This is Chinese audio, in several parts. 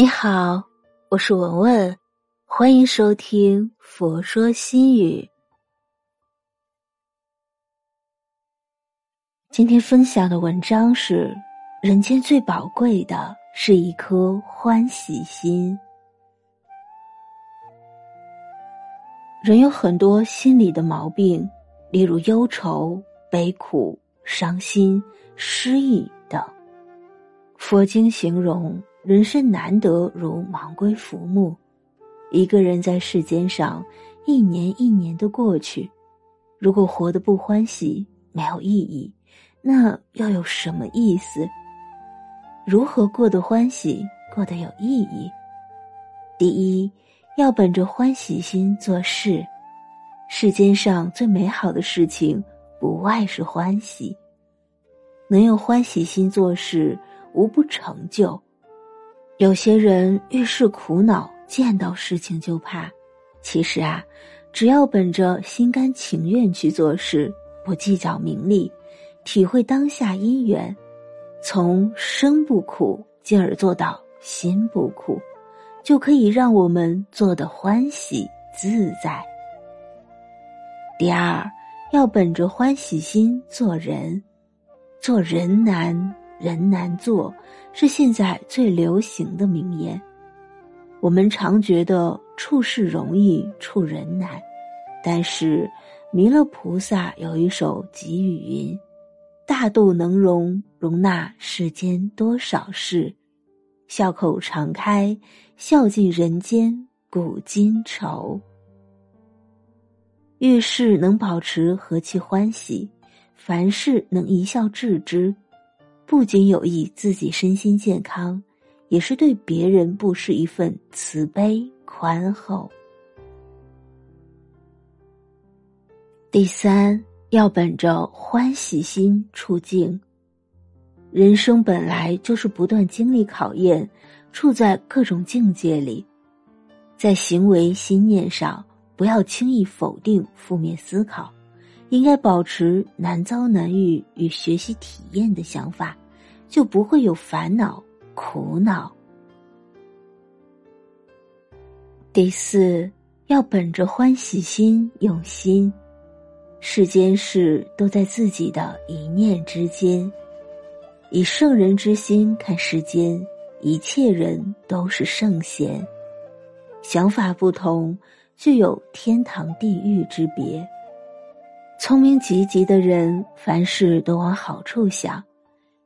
你好，我是文文，欢迎收听《佛说心语》。今天分享的文章是：人间最宝贵的是一颗欢喜心。人有很多心理的毛病，例如忧愁、悲苦、伤心、失意等。佛经形容。人生难得如芒龟浮木，一个人在世间上一年一年的过去，如果活得不欢喜，没有意义，那又有什么意思？如何过得欢喜，过得有意义？第一，要本着欢喜心做事。世间上最美好的事情，不外是欢喜。能用欢喜心做事，无不成就。有些人遇事苦恼，见到事情就怕。其实啊，只要本着心甘情愿去做事，不计较名利，体会当下因缘，从生不苦，进而做到心不苦，就可以让我们做得欢喜自在。第二，要本着欢喜心做人，做人难。人难做，是现在最流行的名言。我们常觉得处事容易，处人难，但是弥勒菩萨有一首偈语云：“大度能容，容纳世间多少事；笑口常开，笑尽人间古今愁。”遇事能保持和气欢喜，凡事能一笑置之。不仅有益自己身心健康，也是对别人不失一份慈悲宽厚。第三，要本着欢喜心出境。人生本来就是不断经历考验，处在各种境界里，在行为心念上，不要轻易否定负面思考。应该保持难遭难遇与学习体验的想法，就不会有烦恼苦恼。第四，要本着欢喜心用心，世间事都在自己的一念之间，以圣人之心看世间，一切人都是圣贤。想法不同，就有天堂地狱之别。聪明积极的人，凡事都往好处想，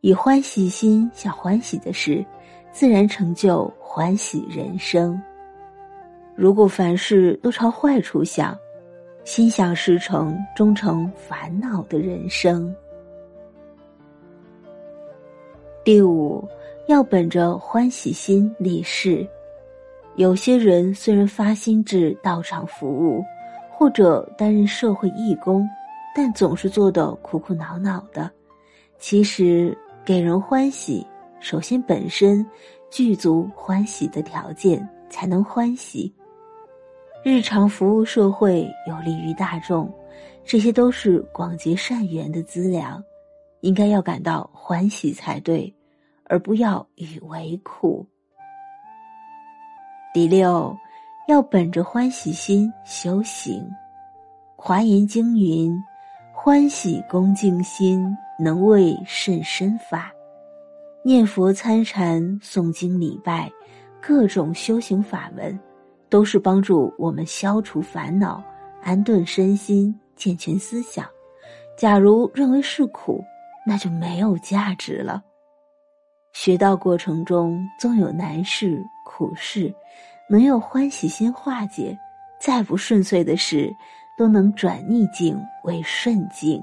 以欢喜心想欢喜的事，自然成就欢喜人生。如果凡事都朝坏处想，心想事成，终成烦恼的人生。第五，要本着欢喜心立事。有些人虽然发心至道场服务，或者担任社会义工。但总是做的苦苦恼恼的，其实给人欢喜，首先本身具足欢喜的条件，才能欢喜。日常服务社会，有利于大众，这些都是广结善缘的资粮，应该要感到欢喜才对，而不要以为苦。第六，要本着欢喜心修行，《华严经》云。欢喜恭敬心能为甚深法，念佛参禅、诵经礼拜，各种修行法门，都是帮助我们消除烦恼、安顿身心、健全思想。假如认为是苦，那就没有价值了。学道过程中总有难事、苦事，能有欢喜心化解，再不顺遂的事。都能转逆境为顺境。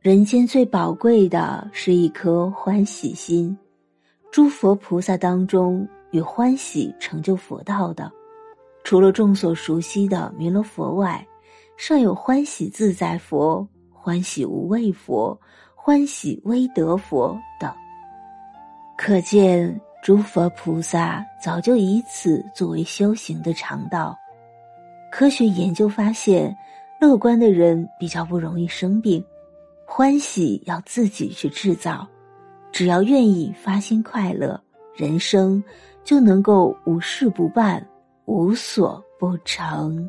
人间最宝贵的是一颗欢喜心。诸佛菩萨当中，与欢喜成就佛道的，除了众所熟悉的弥勒佛外，尚有欢喜自在佛、欢喜无畏佛、欢喜威德佛等。可见。诸佛菩萨早就以此作为修行的常道。科学研究发现，乐观的人比较不容易生病，欢喜要自己去制造。只要愿意发心快乐，人生就能够无事不办，无所不成。